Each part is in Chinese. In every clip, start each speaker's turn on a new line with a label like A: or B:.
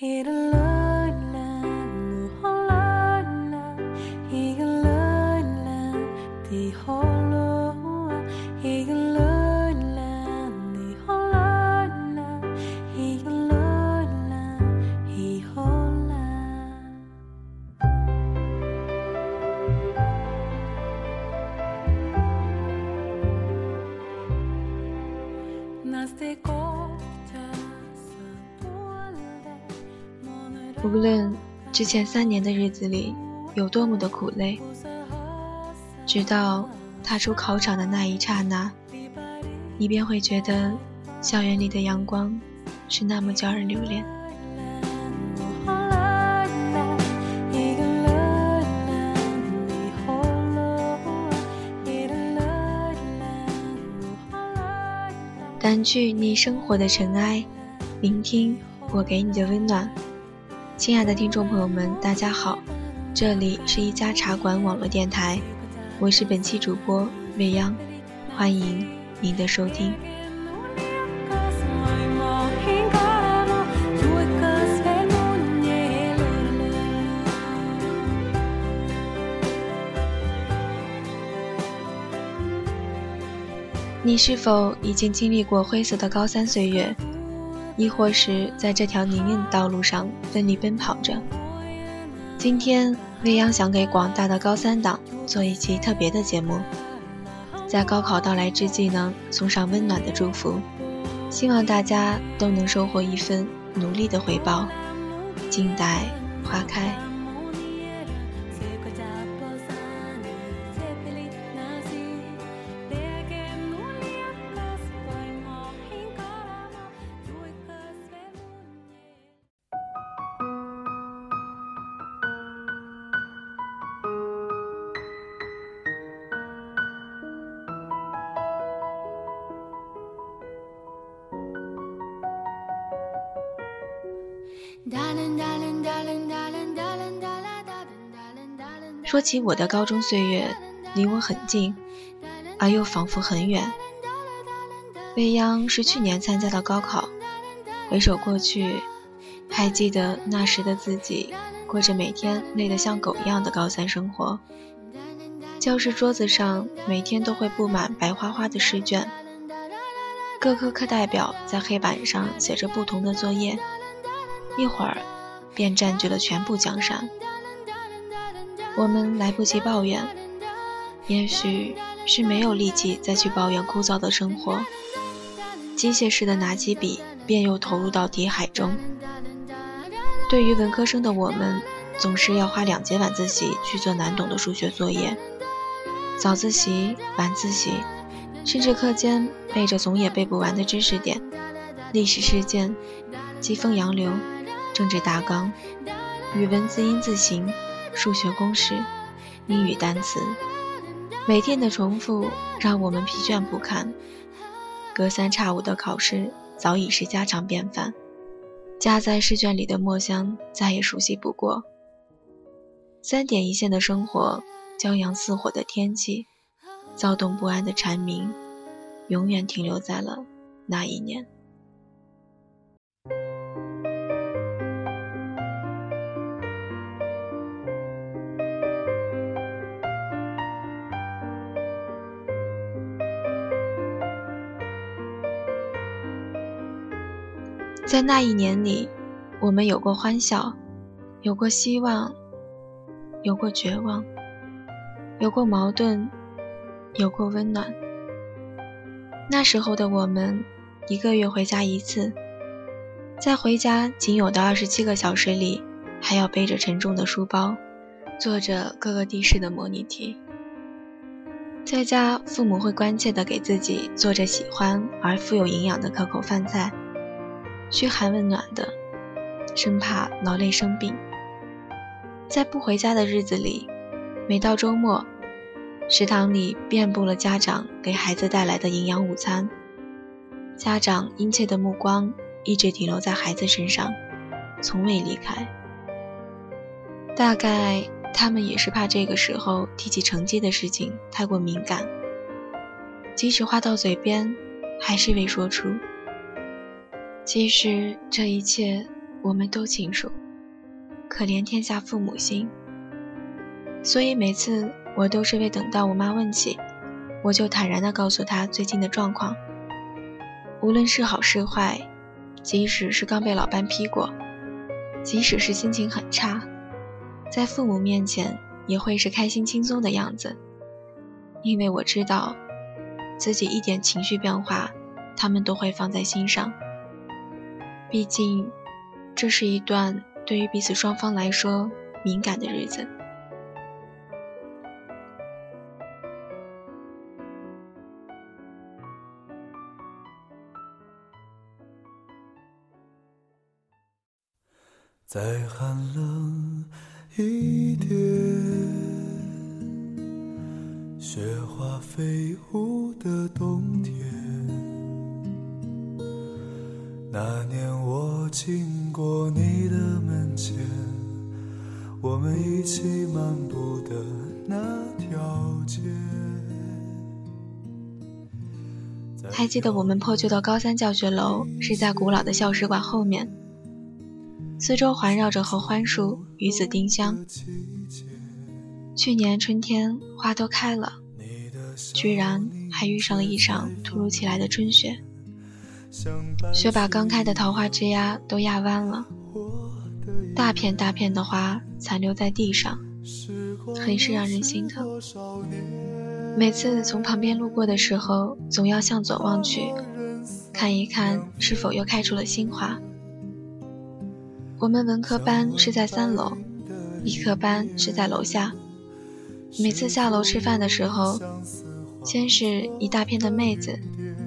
A: It'll love. 无论之前三年的日子里有多么的苦累，直到踏出考场的那一刹那，你便会觉得校园里的阳光是那么叫人留恋。掸去你生活的尘埃，聆听我给你的温暖。亲爱的听众朋友们，大家好，这里是一家茶馆网络电台，我是本期主播未央，欢迎您的收听。你是否已经经历过灰色的高三岁月？亦或是在这条泥泞的道路上奋力奔跑着。今天，未央想给广大的高三党做一期特别的节目，在高考到来之际呢，送上温暖的祝福，希望大家都能收获一份努力的回报。静待花开。说起我的高中岁月，离我很近，而又仿佛很远。未央是去年参加的高考，回首过去，还记得那时的自己过着每天累得像狗一样的高三生活。教室桌子上每天都会布满白花花的试卷，各科课代表在黑板上写着不同的作业。一会儿，便占据了全部江山。我们来不及抱怨，也许是没有力气再去抱怨枯燥的生活，机械式的拿起笔，便又投入到题海中。对于文科生的我们，总是要花两节晚自习去做难懂的数学作业，早自习、晚自习，甚至课间背着总也背不完的知识点、历史事件、疾风洋流。政治大纲、语文字音字形、数学公式、英语单词，每天的重复让我们疲倦不堪。隔三差五的考试早已是家常便饭，夹在试卷里的墨香再也熟悉不过。三点一线的生活，骄阳似火的天气，躁动不安的蝉鸣，永远停留在了那一年。在那一年里，我们有过欢笑，有过希望，有过绝望，有过矛盾，有过温暖。那时候的我们，一个月回家一次，在回家仅有的二十七个小时里，还要背着沉重的书包，做着各个地市的模拟题。在家，父母会关切地给自己做着喜欢而富有营养的可口饭菜。嘘寒问暖的，生怕劳累生病。在不回家的日子里，每到周末，食堂里遍布了家长给孩子带来的营养午餐。家长殷切的目光一直停留在孩子身上，从未离开。大概他们也是怕这个时候提起成绩的事情太过敏感，即使话到嘴边，还是未说出。其实这一切我们都清楚，可怜天下父母心。所以每次我都是为等到我妈问起，我就坦然地告诉她最近的状况。无论是好是坏，即使是刚被老班批过，即使是心情很差，在父母面前也会是开心轻松的样子，因为我知道，自己一点情绪变化，他们都会放在心上。毕竟，这是一段对于彼此双方来说敏感的日子。
B: 再寒冷一点，雪花飞舞的冬天。那年经过你的门前，我们一起漫步的那条街。
A: 还记得我们破旧的高三教学楼是在古老的校史馆后面。四周环绕着合欢树、与子丁香。去年春天花都开了，居然还遇上了一场突如其来的春雪，雪把刚开的桃花枝桠都压弯了，大片大片的花残留在地上，很是让人心疼。每次从旁边路过的时候，总要向左望去，看一看是否又开出了新花。我们文科班是在三楼，理科班是在楼下。每次下楼吃饭的时候，先是一大片的妹子，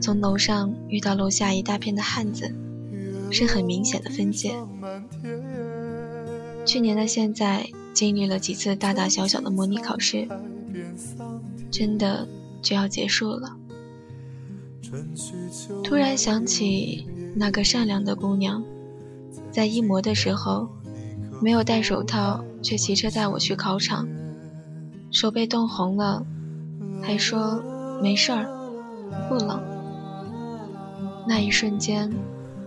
A: 从楼上遇到楼下一大片的汉子，是很明显的分界。去年的现在，经历了几次大大小小的模拟考试，真的就要结束了。突然想起那个善良的姑娘。在一模的时候，没有戴手套，却骑车带我去考场，手被冻红了，还说没事儿，不冷。那一瞬间，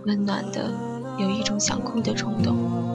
A: 温暖的有一种想哭的冲动。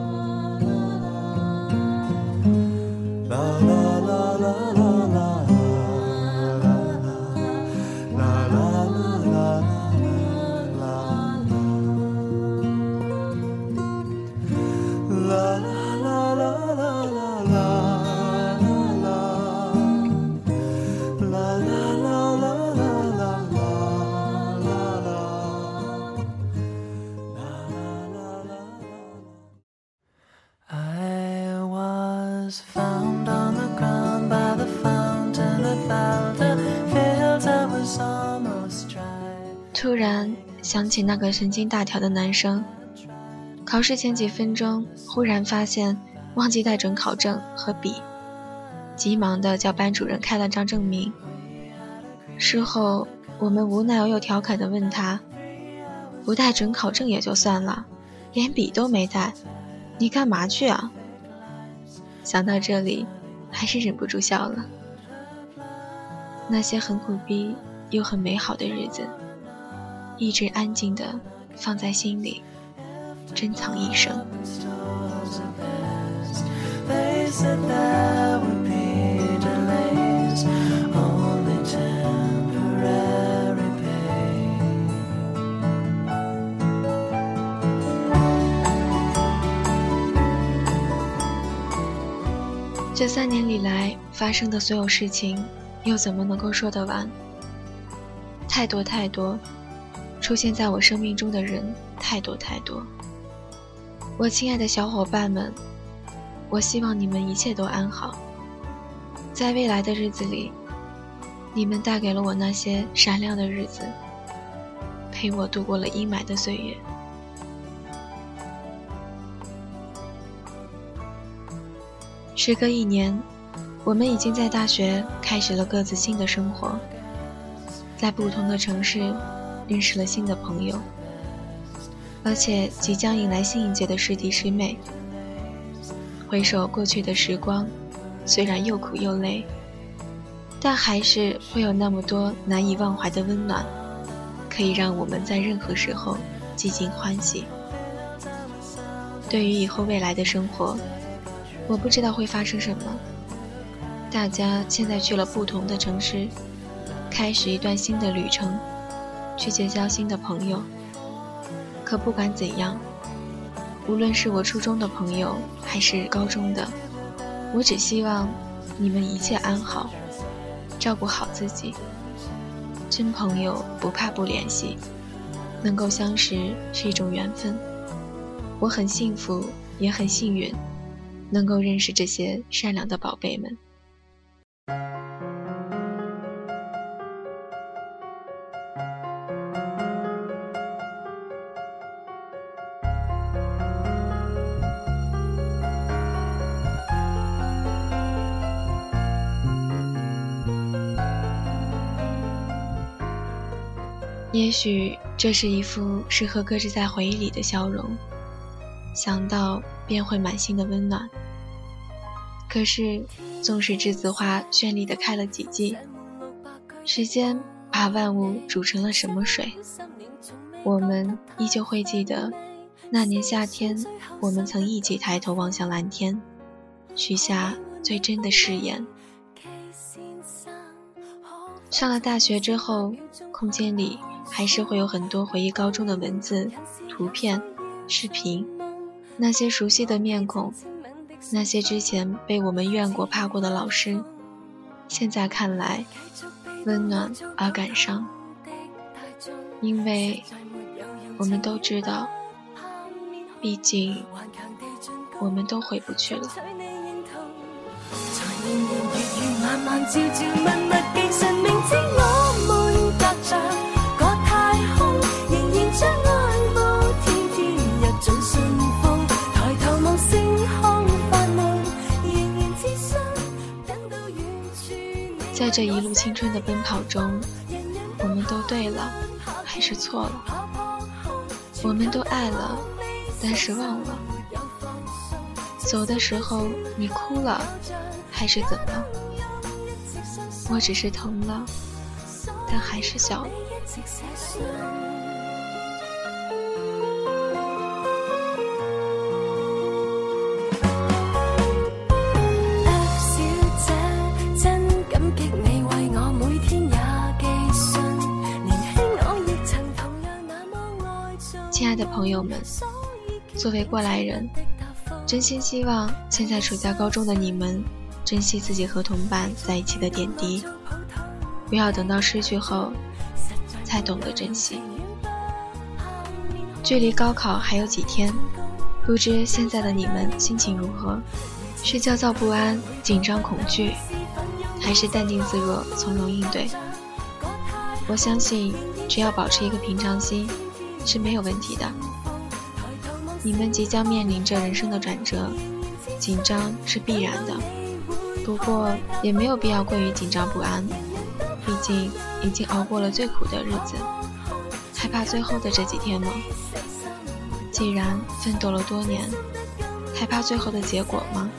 A: 想起那个神经大条的男生，考试前几分钟忽然发现忘记带准考证和笔，急忙的叫班主任开了张证明。事后我们无奈又调侃的问他：“不带准考证也就算了，连笔都没带，你干嘛去啊？”想到这里，还是忍不住笑了。那些很苦逼又很美好的日子。一直安静的放在心里，珍藏一生。这三年里来发生的所有事情，又怎么能够说得完？太多太多。出现在我生命中的人太多太多，我亲爱的小伙伴们，我希望你们一切都安好。在未来的日子里，你们带给了我那些闪亮的日子，陪我度过了阴霾的岁月。时隔一年，我们已经在大学开始了各自新的生活，在不同的城市。认识了新的朋友，而且即将迎来新一届的师弟师妹。回首过去的时光，虽然又苦又累，但还是会有那么多难以忘怀的温暖，可以让我们在任何时候极尽欢喜。对于以后未来的生活，我不知道会发生什么。大家现在去了不同的城市，开始一段新的旅程，去结交新的朋友。可不管怎样，无论是我初中的朋友，还是高中的，我只希望你们一切安好，照顾好自己。真朋友不怕不联系，能够相识是一种缘分。我很幸福，也很幸运，能够认识这些善良的宝贝们。也许这是一副适合搁置在回忆里的笑容，想到便会满心的温暖。可是，纵使栀子花绚丽的开了几季，时间把万物煮成了什么水，我们依旧会记得那年夏天，我们曾一起抬头望向蓝天，许下最真的誓言。上了大学之后，空间里。还是会有很多回忆高中的文字、图片、视频，那些熟悉的面孔，那些之前被我们怨过、怕过的老师，现在看来温暖而感伤，因为我们都知道，毕竟我们都回不去了。这一路青春的奔跑中，我们都对了，还是错了？我们都爱了，但是忘了。走的时候你哭了，还是怎么？我只是疼了，但还是笑了。爱的朋友们，作为过来人，真心希望现在处在高中的你们，珍惜自己和同伴在一起的点滴，不要等到失去后，才懂得珍惜。距离高考还有几天，不知现在的你们心情如何？是焦躁不安、紧张恐惧，还是淡定自若、从容应对？我相信，只要保持一个平常心。是没有问题的。你们即将面临着人生的转折，紧张是必然的，不过也没有必要过于紧张不安。毕竟已经熬过了最苦的日子，害怕最后的这几天吗？既然奋斗了多年，害怕最后的结果吗？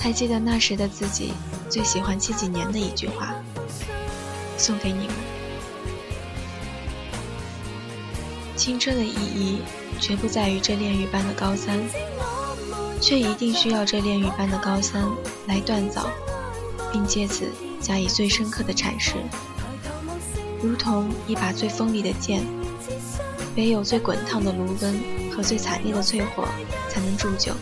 A: 还记得那时的自己最喜欢七几年的一句话，送给你们。青春的意义，绝不在于这炼狱般的高三，却一定需要这炼狱般的高三来锻造，并借此加以最深刻的阐释。如同一把最锋利的剑，唯有最滚烫的炉温和最惨烈的淬火，才能铸就。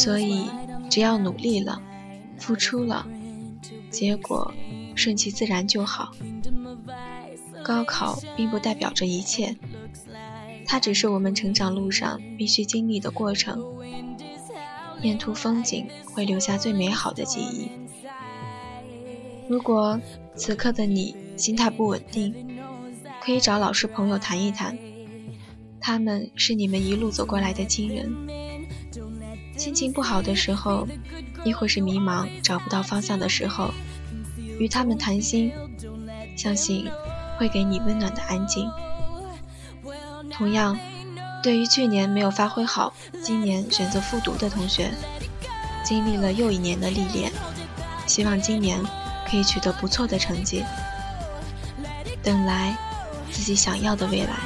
A: 所以，只要努力了，付出了，结果顺其自然就好。高考并不代表着一切，它只是我们成长路上必须经历的过程。沿途风景会留下最美好的记忆。如果此刻的你心态不稳定，可以找老师朋友谈一谈，他们是你们一路走过来的亲人。心情不好的时候，
C: 亦或是迷茫找不到方向的时候，与他们谈心，相信会给你温暖的安静。同样，对于去年没有发挥好，今年选择复读的同学，经历了又一年的历练，希望今年可以取得不错的成绩，等来自己想要的未来。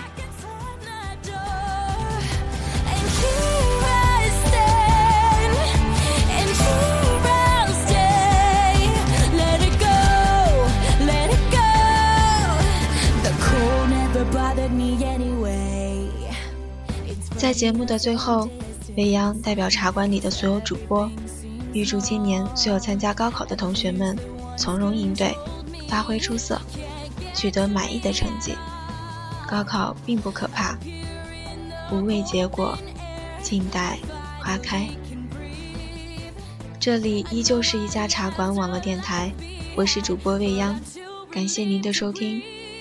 C: 在节目的最后，未央代表茶馆里的所有主播，预祝今年所有参加高考的同学们从容应对，发挥出色，取得满意的成绩。高考并不可怕，不畏结果，静待花开。这里依旧是一家茶馆网络电台，我是主播未央，感谢您的收听，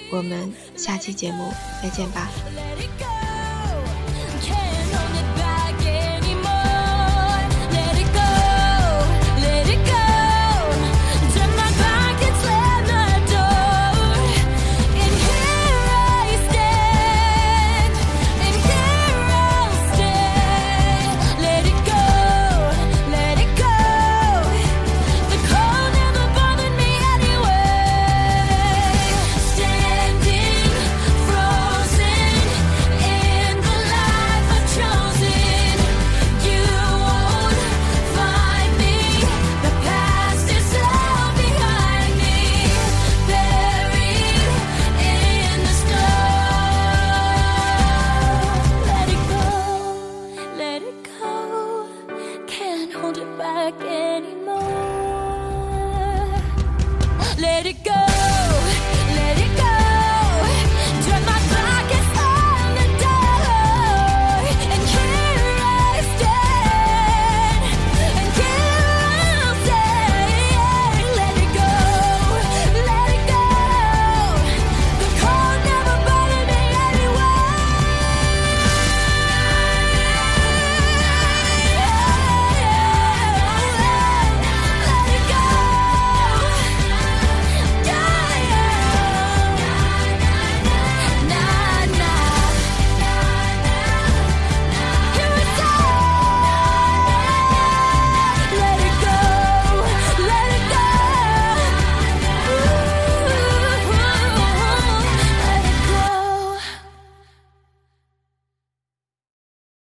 C: 我们下期节目再见吧。